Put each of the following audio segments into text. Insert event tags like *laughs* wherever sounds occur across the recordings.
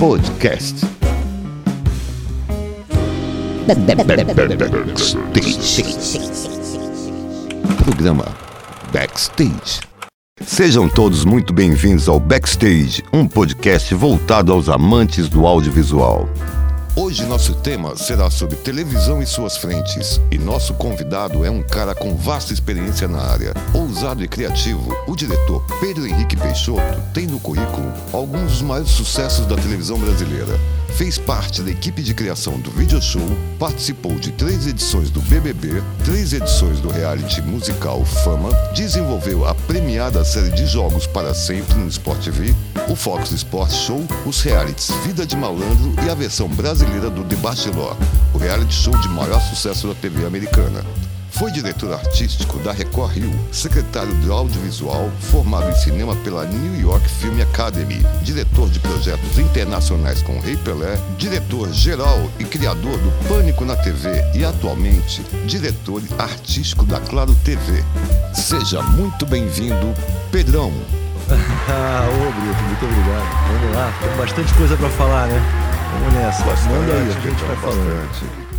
Podcast. Programa Backstage. Sejam todos muito bem-vindos ao Backstage, um podcast voltado aos amantes do audiovisual. Hoje nosso tema será sobre televisão e suas frentes, e nosso convidado é um cara com vasta experiência na área. Ousado e criativo, o diretor Pedro Henrique Peixoto tem no currículo alguns dos maiores sucessos da televisão brasileira. Fez parte da equipe de criação do Video Show, participou de três edições do BBB, três edições do reality musical Fama, desenvolveu a premiada série de jogos para sempre no Sport TV, o Fox Sports Show, os realities Vida de Malandro e a versão brasileira do The Bachelor, o reality show de maior sucesso da TV americana. Foi diretor artístico da Record Rio, secretário de audiovisual, formado em cinema pela New York Film Academy, diretor de projetos internacionais com Rei Pelé, diretor geral e criador do Pânico na TV e atualmente diretor artístico da Claro TV. Seja muito bem-vindo, Pedrão. ah, *laughs* ô Brito, muito obrigado. Vamos lá, tem bastante coisa para falar, né? Vamos nessa. Bastante, Manda aí, a gente vai falando. bastante.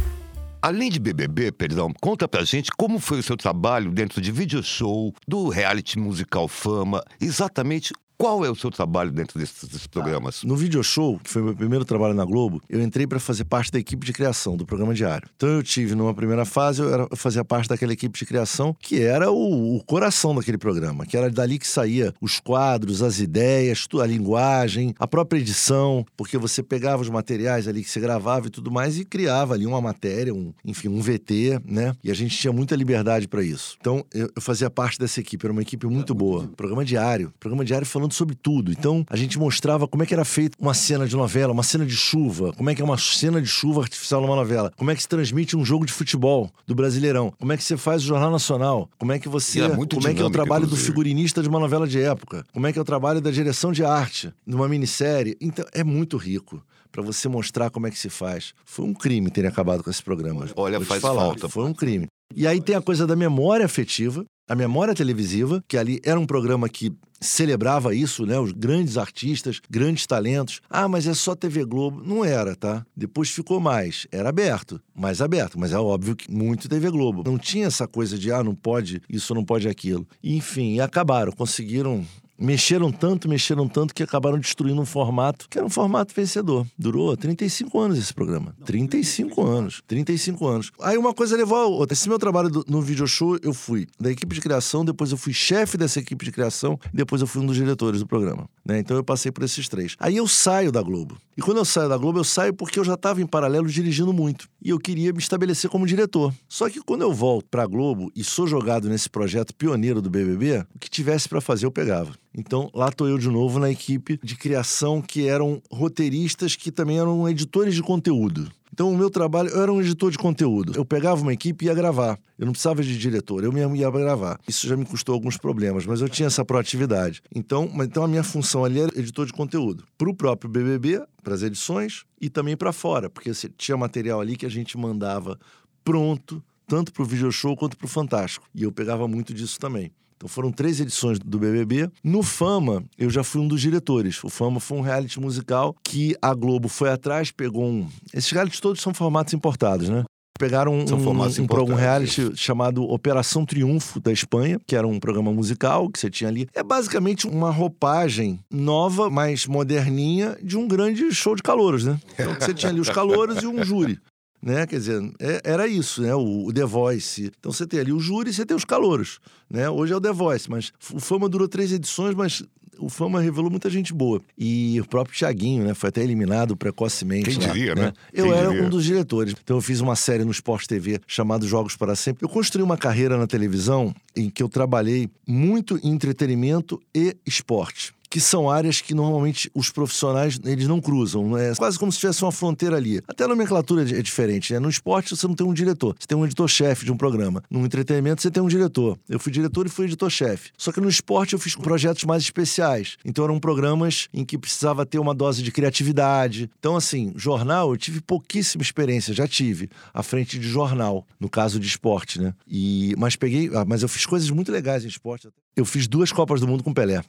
Além de BBB, perdão, conta pra gente como foi o seu trabalho dentro de video show, do reality musical Fama, exatamente qual é o seu trabalho dentro desses, desses programas? No Video Show, que foi meu primeiro trabalho na Globo, eu entrei para fazer parte da equipe de criação do programa diário. Então eu tive, numa primeira fase, eu, era, eu fazia parte daquela equipe de criação que era o, o coração daquele programa, que era dali que saía os quadros, as ideias, a linguagem, a própria edição, porque você pegava os materiais ali que você gravava e tudo mais e criava ali uma matéria, um, enfim, um VT, né? E a gente tinha muita liberdade para isso. Então eu, eu fazia parte dessa equipe, era uma equipe muito boa. Programa diário, programa diário falando sobre tudo. Então a gente mostrava como é que era feita uma cena de novela, uma cena de chuva, como é que é uma cena de chuva artificial numa novela, como é que se transmite um jogo de futebol do Brasileirão, como é que você faz o Jornal Nacional, como é que você, é muito como é que é o trabalho do inclusive. figurinista de uma novela de época, como é que é o trabalho da direção de arte numa minissérie. Então é muito rico. Pra você mostrar como é que se faz. Foi um crime terem acabado com esse programa. Olha, faz falar, falta. Foi um crime. E aí tem a coisa da memória afetiva, a memória televisiva, que ali era um programa que celebrava isso, né? Os grandes artistas, grandes talentos. Ah, mas é só TV Globo. Não era, tá? Depois ficou mais. Era aberto, mais aberto. Mas é óbvio que muito TV Globo. Não tinha essa coisa de, ah, não pode isso, não pode aquilo. Enfim, acabaram, conseguiram Mexeram tanto, mexeram tanto que acabaram destruindo um formato que era um formato vencedor. Durou 35 anos esse programa. 35 anos. 35 anos. Aí uma coisa levou a outra. Esse meu trabalho do- no video show, eu fui da equipe de criação, depois eu fui chefe dessa equipe de criação, depois eu fui um dos diretores do programa. né? Então eu passei por esses três. Aí eu saio da Globo. E quando eu saio da Globo, eu saio porque eu já estava em paralelo dirigindo muito. E eu queria me estabelecer como diretor. Só que quando eu volto pra Globo e sou jogado nesse projeto pioneiro do BBB, o que tivesse pra fazer eu pegava. Então lá tô eu de novo na equipe de criação que eram roteiristas que também eram editores de conteúdo. Então, o meu trabalho, eu era um editor de conteúdo. Eu pegava uma equipe e ia gravar. Eu não precisava de diretor, eu mesmo ia gravar. Isso já me custou alguns problemas, mas eu tinha essa proatividade. Então, então a minha função ali era editor de conteúdo. Para o próprio BBB, para as edições e também para fora, porque você tinha material ali que a gente mandava pronto, tanto para o video show quanto para o Fantástico. E eu pegava muito disso também. Então foram três edições do BBB. No Fama, eu já fui um dos diretores. O Fama foi um reality musical que a Globo foi atrás, pegou um. Esses realities todos são formatos importados, né? Pegaram um, um, um, reality chamado Operação Triunfo da Espanha, que era um programa musical que você tinha ali. É basicamente uma roupagem nova, mais moderninha, de um grande show de calouros, né? Então você tinha ali os calouros e um júri né? Quer dizer, é- era isso, né? O, o The Voice. Então você tem ali o júri e você tem os calouros, né? Hoje é o The Voice, mas o Fama durou três edições, mas o Fama revelou muita gente boa. E o próprio Thiaguinho, né? Foi até eliminado precocemente. Quem lá, diria, né? Eu Quem era diria? um dos diretores. Então eu fiz uma série no Sport TV chamada Jogos para Sempre. Eu construí uma carreira na televisão em que eu trabalhei muito em entretenimento e esporte que são áreas que normalmente os profissionais eles não cruzam, é quase como se tivesse uma fronteira ali. Até a nomenclatura é diferente, né? No esporte você não tem um diretor, você tem um editor-chefe de um programa. No entretenimento você tem um diretor. Eu fui diretor e fui editor-chefe. Só que no esporte eu fiz projetos mais especiais. Então eram programas em que precisava ter uma dose de criatividade. Então assim, jornal eu tive pouquíssima experiência, já tive à frente de jornal, no caso de esporte, né? E mas peguei, ah, mas eu fiz coisas muito legais em esporte. Eu fiz duas Copas do Mundo com Pelé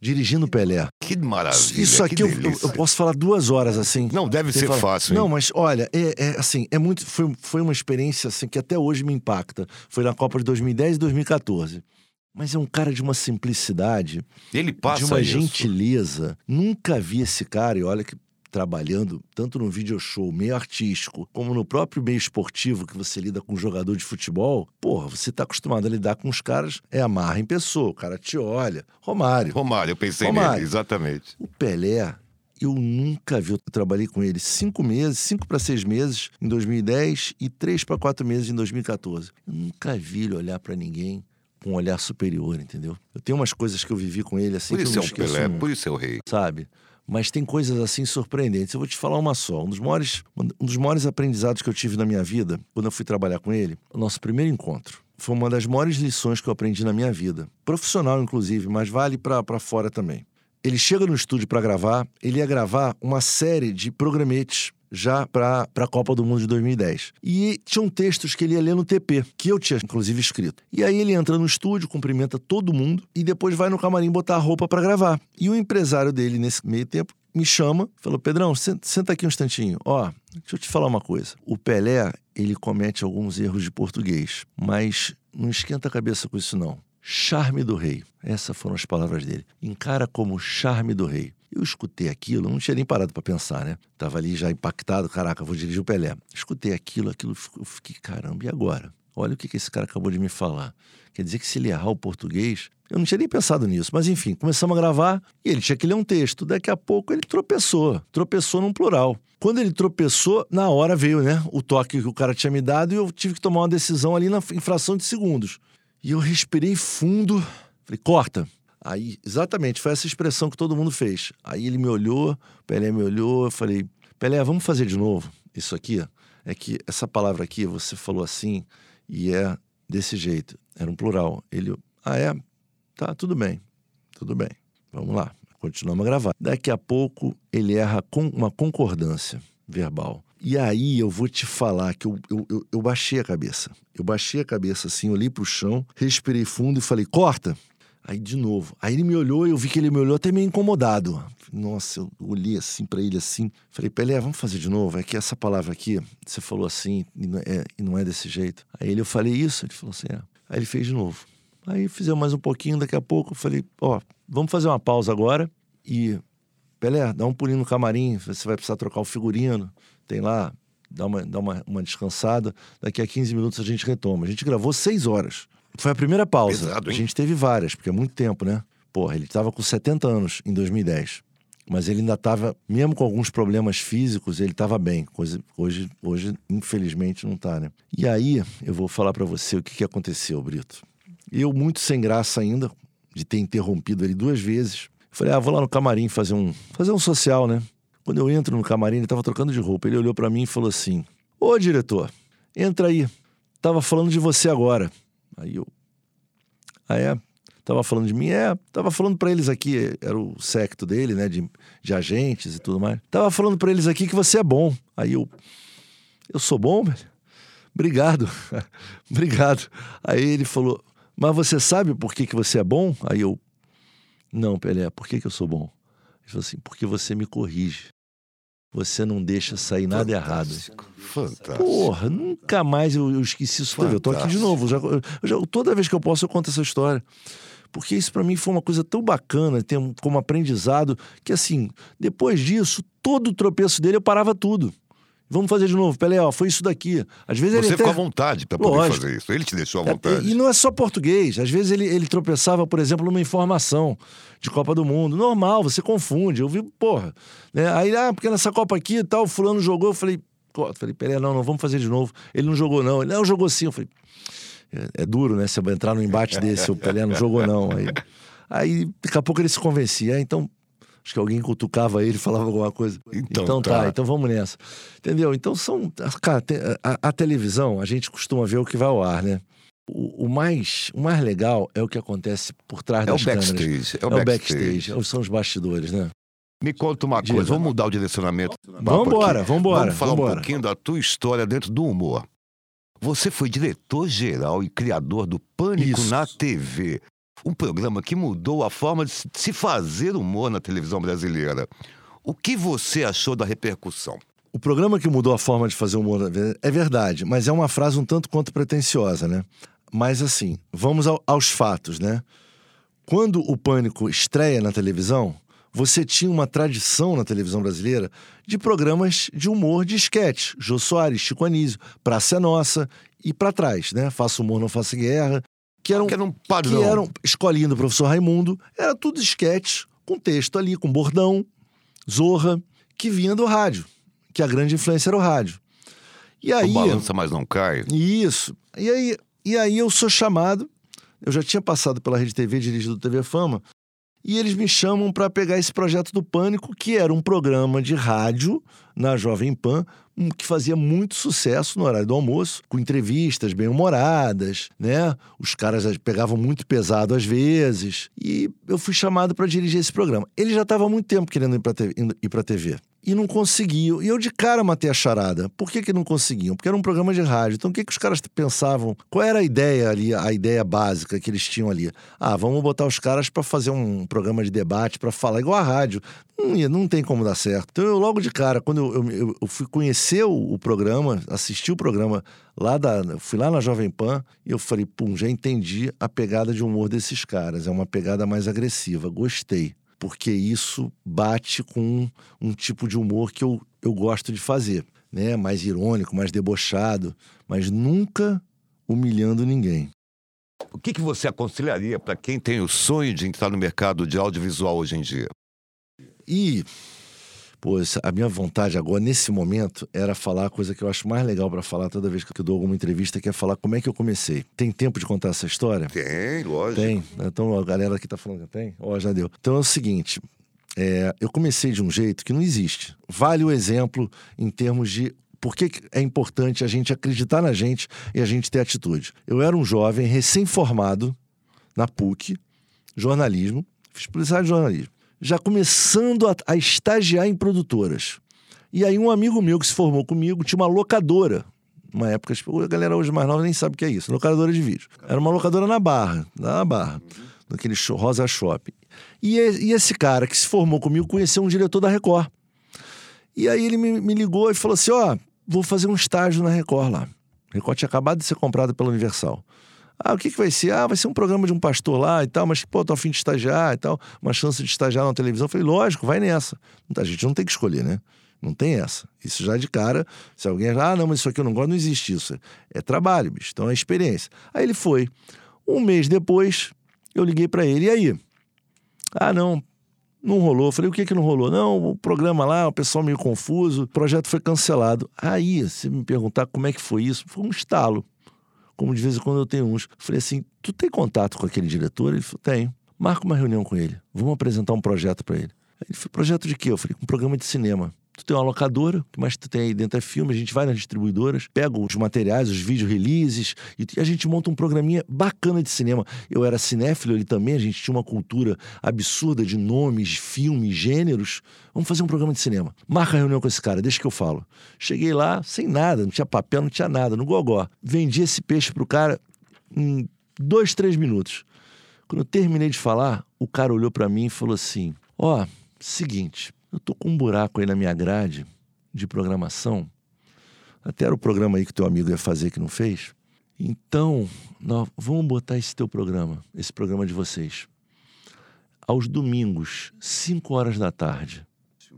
dirigindo Pelé. Que maravilha. Isso aqui que eu, eu, posso falar duas horas assim. Não deve ser fala, fácil. Não, hein? mas olha, é, é, assim, é muito. Foi, foi uma experiência assim que até hoje me impacta. Foi na Copa de 2010 e 2014. Mas é um cara de uma simplicidade, Ele passa de uma isso. gentileza. Nunca vi esse cara, e olha que trabalhando tanto no video show, meio artístico, como no próprio meio esportivo que você lida com jogador de futebol, porra, você tá acostumado a lidar com os caras, é amarra em pessoa, o cara te olha. Romário. Romário, eu pensei Romário. nele, exatamente. O Pelé, eu nunca vi. Eu trabalhei com ele cinco meses, cinco para seis meses em 2010 e três para quatro meses em 2014. Eu nunca vi ele olhar para ninguém com um olhar superior, entendeu? Eu tenho umas coisas que eu vivi com ele assim Por que isso eu é o Pelé, nunca, por isso é o rei. sabe? Mas tem coisas assim surpreendentes. Eu vou te falar uma só. Um dos maiores, um dos maiores aprendizados que eu tive na minha vida, quando eu fui trabalhar com ele, o nosso primeiro encontro. Foi uma das maiores lições que eu aprendi na minha vida. Profissional, inclusive, mas vale para fora também. Ele chega no estúdio para gravar, ele ia gravar uma série de programetes já para a Copa do Mundo de 2010. E tinham textos que ele ia ler no TP, que eu tinha inclusive escrito. E aí ele entra no estúdio, cumprimenta todo mundo e depois vai no camarim botar a roupa para gravar. E o empresário dele, nesse meio tempo, me chama, falou: Pedrão, senta, aqui um instantinho. Ó, deixa eu te falar uma coisa. O Pelé, ele comete alguns erros de português, mas não esquenta a cabeça com isso, não. Charme do rei. Essas foram as palavras dele. Encara como charme do rei. Eu escutei aquilo, não tinha nem parado para pensar, né? Tava ali já impactado, caraca, vou dirigir o Pelé. Escutei aquilo, aquilo, eu fiquei, caramba, e agora? Olha o que, que esse cara acabou de me falar. Quer dizer que se ele errar o português, eu não tinha nem pensado nisso. Mas enfim, começamos a gravar e ele tinha que ler um texto. Daqui a pouco ele tropeçou. Tropeçou num plural. Quando ele tropeçou, na hora veio, né? O toque que o cara tinha me dado e eu tive que tomar uma decisão ali na em fração de segundos. E eu respirei fundo. Falei, corta. Aí, exatamente, foi essa expressão que todo mundo fez. Aí ele me olhou, Pelé me olhou, eu falei, Pelé, vamos fazer de novo isso aqui? É que essa palavra aqui, você falou assim, e é desse jeito. Era um plural. Ele, ah, é? Tá, tudo bem. Tudo bem. Vamos lá. Continuamos a gravar. Daqui a pouco ele erra com uma concordância verbal. E aí eu vou te falar que eu, eu, eu, eu baixei a cabeça. Eu baixei a cabeça assim, olhei pro chão, respirei fundo e falei, corta. Aí de novo. Aí ele me olhou e eu vi que ele me olhou até meio incomodado. Nossa, eu olhei assim para ele assim. Falei, Pelé, vamos fazer de novo? É que essa palavra aqui, você falou assim e não é, e não é desse jeito. Aí ele, eu falei isso? Ele falou assim, é. Aí ele fez de novo. Aí fizemos mais um pouquinho, daqui a pouco eu falei, ó, vamos fazer uma pausa agora e Pelé, dá um pulinho no camarim, você vai precisar trocar o figurino, tem lá, dá uma, dá uma, uma descansada, daqui a 15 minutos a gente retoma. A gente gravou seis horas. Foi a primeira pausa. Pesado, a gente teve várias, porque é muito tempo, né? Porra, ele estava com 70 anos em 2010. Mas ele ainda estava, mesmo com alguns problemas físicos, ele estava bem. Coisa, hoje, hoje, infelizmente, não tá, né? E aí, eu vou falar para você o que, que aconteceu, Brito. Eu, muito sem graça ainda, de ter interrompido ele duas vezes, falei, ah, vou lá no camarim fazer um, fazer um social, né? Quando eu entro no camarim, ele estava trocando de roupa. Ele olhou para mim e falou assim: Ô, diretor, entra aí. Tava falando de você agora. Aí eu. Ah, é? Tava falando de mim? É, tava falando para eles aqui, era o secto dele, né, de, de agentes e tudo mais. Tava falando para eles aqui que você é bom. Aí eu. Eu sou bom, velho? Obrigado. *laughs* Obrigado. Aí ele falou: Mas você sabe por que, que você é bom? Aí eu. Não, Pelé, por que, que eu sou bom? Ele falou assim: Porque você me corrige. Você não deixa sair nada errado. Fantástico. Fantástico. Porra, nunca mais eu, eu esqueci isso. Eu tô aqui de novo. Já, já- toda vez que eu posso, eu conto essa história. Porque isso pra mim foi uma coisa tão bacana, como aprendizado, que assim, depois disso, todo o tropeço dele eu parava tudo. Vamos fazer de novo. Pelé, ó, foi isso daqui. Às vezes ele Você até... ficou à vontade para poder Lógico. fazer isso. Ele te deixou à É, vontade. E não é só português. Às vezes ele, ele tropeçava, por exemplo, numa informação de Copa do Mundo. Normal, você confunde. Eu vi, porra. Né? Aí, ah, porque nessa Copa aqui e tal, fulano jogou. Eu falei, eu falei, Pelé, não, não, vamos fazer de novo. Ele não jogou, não. Ele, não, jogou sim. Eu falei, é, é duro, né? Você vai entrar num embate desse, o Pelé não jogou, não. Aí, aí daqui a pouco ele se convencia. Então, acho que alguém cutucava ele, falava alguma coisa. Então tá. tá. então vamos nessa. Entendeu? Então são. Cara, a, a televisão, a gente costuma ver o que vai ao ar, né? O, o mais, o mais legal é o que acontece por trás É o das câmeras. backstage. É É o o backstage. backstage, são os bastidores, né? Me conta uma Diga. coisa, vamos mudar o direcionamento. do papo Vambora, aqui. vambora, Vamos falar um vambora. pouquinho da tua história dentro do humor. Você foi diretor-geral e criador do Pânico Isso. na TV. Um programa que mudou a forma de se fazer humor na televisão brasileira. O que você achou da repercussão? O programa que mudou a forma de fazer humor é verdade, mas é uma frase um tanto quanto pretensiosa, né? Mas assim, vamos ao, aos fatos, né? Quando o Pânico estreia na televisão, você tinha uma tradição na televisão brasileira de programas de humor de esquete. Jô Soares, Chico Anísio, Praça é Nossa e para trás, né? Faça humor, não faça guerra. Que eram, que eram padrão. Que eram escolinha do professor Raimundo. Era tudo esquete, com texto ali, com bordão, zorra, que vinha do rádio. Que a grande influência era o rádio. E aí, o balança, mas não cai. Isso. E aí, e aí eu sou chamado. Eu já tinha passado pela Rede TV, dirigido TV Fama, e eles me chamam para pegar esse projeto do Pânico, que era um programa de rádio na Jovem Pan, que fazia muito sucesso no horário do almoço, com entrevistas bem-humoradas, né? Os caras pegavam muito pesado às vezes. E eu fui chamado para dirigir esse programa. Ele já estava há muito tempo querendo ir para a TV e não conseguiam. E eu de cara matei a charada. Por que, que não conseguiam? Porque era um programa de rádio. Então o que, que os caras pensavam? Qual era a ideia ali, a ideia básica que eles tinham ali? Ah, vamos botar os caras para fazer um programa de debate, para falar igual a rádio. Não, não tem como dar certo. Então eu logo de cara, quando eu, eu, eu fui conhecer o, o, programa, assisti o programa lá da. Fui lá na Jovem Pan e eu falei, pum, já entendi a pegada de humor desses caras. É uma pegada mais agressiva. Gostei porque isso bate com um tipo de humor que eu, eu gosto de fazer, né? Mais irônico, mais debochado, mas nunca humilhando ninguém. O que, que você aconselharia para quem tem o sonho de entrar no mercado de audiovisual hoje em dia? E Pô, a minha vontade agora, nesse momento, era falar a coisa que eu acho mais legal para falar toda vez que eu dou alguma entrevista, que é falar como é que eu comecei. Tem tempo de contar essa história? Tem, lógico. Tem. Então a galera aqui tá falando que tem? Ó, oh, já deu. Então é o seguinte. É, eu comecei de um jeito que não existe. Vale o exemplo em termos de por que é importante a gente acreditar na gente e a gente ter atitude. Eu era um jovem recém-formado na PUC, jornalismo, fiz publicidade de jornalismo já começando a, a estagiar em produtoras. E aí um amigo meu que se formou comigo tinha uma locadora uma época, a galera hoje mais nova nem sabe o que é isso, locadora de vídeo. Era uma locadora na Barra, na Barra, naquele show, Rosa Shopping. E, e, esse cara que se formou comigo conheceu um diretor da Record. E aí ele me, me ligou e falou assim: Ó, oh, vou fazer um estágio na Record lá. Record tinha acabado de ser comprada pela Universal. Ah, o que, que vai ser? Ah, vai ser um programa de um pastor lá e tal, mas, pô, tô fim de estagiar e tal, uma chance de estagiar na televisão. Eu falei, lógico, vai nessa. A gente não tem que escolher, né? Não tem essa. Isso já de cara, se alguém, ah, não, mas isso aqui eu não gosto, não existe isso. É trabalho, bicho. Então é experiência. Aí ele foi. Um mês depois, eu liguei para ele, e aí? Ah, não, não rolou. Eu falei, o que que não rolou? Não, o programa lá, o pessoal meio confuso, o projeto foi cancelado. Aí, se me perguntar como é que foi isso, foi um estalo como de vez em quando eu tenho uns. Falei assim: tu tem contato com aquele diretor? Ele falou: tenho. Marca uma reunião com ele. Vamos apresentar um projeto para ele. Ele falou: projeto de quê? Eu falei: um programa de cinema. Tu tem uma locadora, o que mais tu tem aí dentro é filme, a gente vai nas distribuidoras, pega os materiais, os vídeo releases, e a gente monta um programinha bacana de cinema. Eu era cinéfilo, ele também, a gente tinha uma cultura absurda de nomes, filmes, gêneros. Vamos fazer um programa de cinema. Marca a reunião com esse cara, deixa que eu falo. Cheguei lá sem nada, não tinha papel, não tinha nada, no gogó. Vendi esse peixe pro cara em dois, três minutos. Quando eu terminei de falar, o cara olhou para mim e falou assim: Ó, oh, seguinte, eu tô com um buraco aí na minha grade de programação. Até era o programa aí que teu amigo ia fazer que não fez. Então, nós vamos botar esse teu programa, esse programa de vocês, aos domingos, 5 horas da tarde.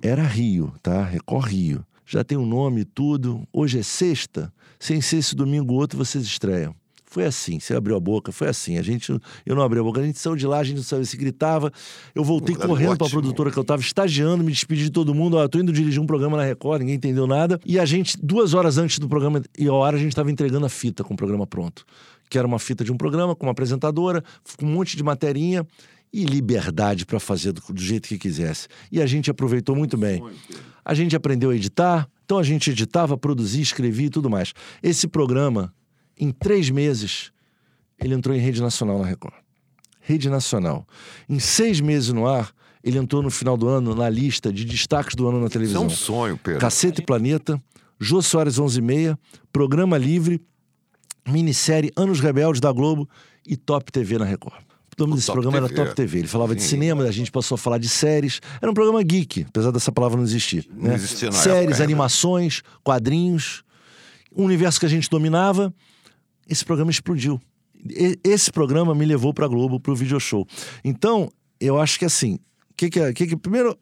Era Rio, tá? Record Rio. Já tem o um nome e tudo. Hoje é sexta. Sem ser esse domingo outro, vocês estreiam. Foi assim, você abriu a boca, foi assim. A gente, eu não abri a boca, a gente saiu de lá, a gente não saiu, se gritava. Eu voltei Pô, correndo para a produtora que eu estava estagiando, me despedi de todo mundo. Ó, tô indo dirigir um programa na Record, ninguém entendeu nada. E a gente, duas horas antes do programa e a hora, a gente estava entregando a fita com o programa pronto. Que era uma fita de um programa, com uma apresentadora, com um monte de materinha e liberdade para fazer do, do, jeito que quisesse. E a gente aproveitou muito bem. A gente aprendeu a editar, então a gente editava, produzia, escrevia e tudo mais. Esse programa em três meses, ele entrou em rede nacional na Record. Rede nacional. Em seis meses no ar, ele entrou no final do ano na lista de destaques do ano na televisão. Isso é um sonho, Pedro. Cacete e Planeta, Jô Soares 11 e meia, Programa Livre, minissérie Anos Rebeldes da Globo e Top TV na Record. nome desse Top programa TV. era Top TV. Ele falava de Sim. cinema, a gente passou a falar de séries. Era um programa geek, apesar dessa palavra não existir. Não né? existia na Séries, época ainda. animações, quadrinhos. Um universo que a gente dominava. Esse programa explodiu. E- esse programa me levou pra Globo, pro video show. Então, eu acho que assim, que que, é- que que primeiro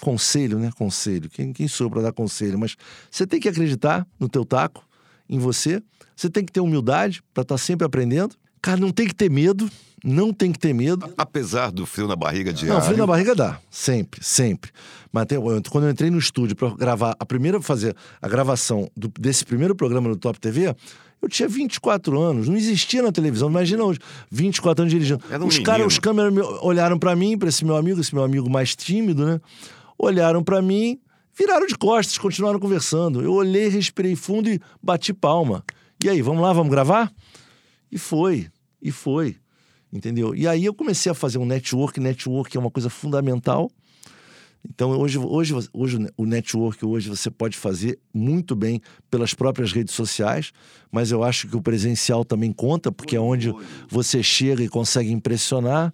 conselho, né? Conselho. Quem, quem sou pra dar conselho? Mas você tem que acreditar no teu taco, em você. Você tem que ter humildade pra estar sempre aprendendo. Cara, não tem que ter medo. Não tem que ter medo. Apesar do frio na barriga Não, diário. frio na barriga dá, sempre, sempre. Mas tem- eu- quando eu entrei no estúdio para gravar, a primeira fazer a gravação do- desse primeiro programa no Top TV, eu tinha 24 anos, não existia na televisão. Imagina hoje, 24 anos dirigindo. Um os caras, os câmeras me- olharam para mim, para esse meu amigo, esse meu amigo mais tímido, né? Olharam para mim, viraram de costas, continuaram conversando. Eu olhei, respirei fundo e bati palma. E aí, vamos lá, vamos gravar? E foi, e foi. Entendeu? E aí eu comecei a fazer um network. Network é uma coisa fundamental. Então hoje, hoje, hoje o network hoje você pode fazer muito bem pelas próprias redes sociais, mas eu acho que o presencial também conta, porque é onde você chega e consegue impressionar.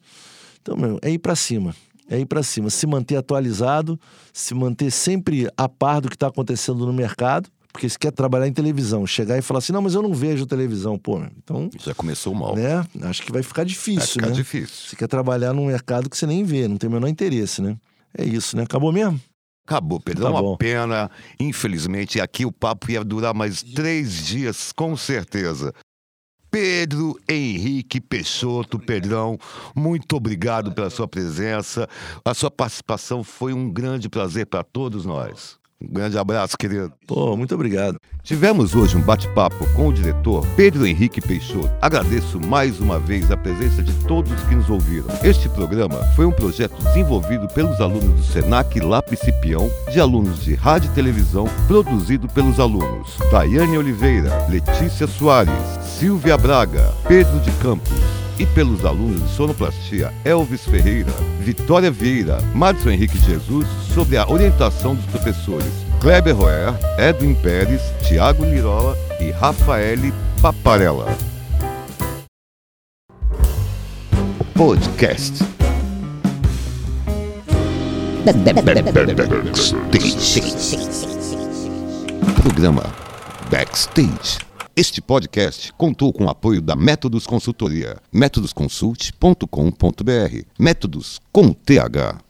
Então, meu, é ir para cima. É ir para cima, se manter atualizado, se manter sempre a par do que está acontecendo no mercado, porque se quer trabalhar em televisão, chegar e falar assim, não, mas eu não vejo televisão, pô, então Já começou mal. né? Acho que vai ficar difícil, Vai ficar né? difícil. Você quer trabalhar num mercado que você nem vê, não tem o menor interesse, né? É isso, né? Acabou mesmo? Acabou, Pedro. Tá É uma bom. pena. Infelizmente, aqui o papo ia durar mais três dias, com certeza. Pedro Henrique Peixoto, Pedrão, muito obrigado pela sua presença. A sua participação foi um grande prazer para todos nós. Um grande abraço, querido. Pô, muito obrigado. Tivemos hoje um bate-papo com o diretor Pedro Henrique Peixoto. Agradeço mais uma vez a presença de todos que nos ouviram. Este programa foi um projeto desenvolvido pelos alunos do Senac Lápis Cipião, de alunos de rádio e televisão, produzido pelos alunos Tayane Oliveira, Letícia Soares, Silvia Braga, Pedro de Campos e pelos alunos de sonoplastia Elvis Ferreira, Vitória Vieira, Madison Henrique Jesus, sob a orientação dos professores Kleber Roer, Edwin Pérez, Tiago Lirola e Rafaele Paparella. Podcast. Programa Backstage. Este podcast contou com o apoio da Métodos Consultoria, métodosconsult.com.br. Métodos com TH.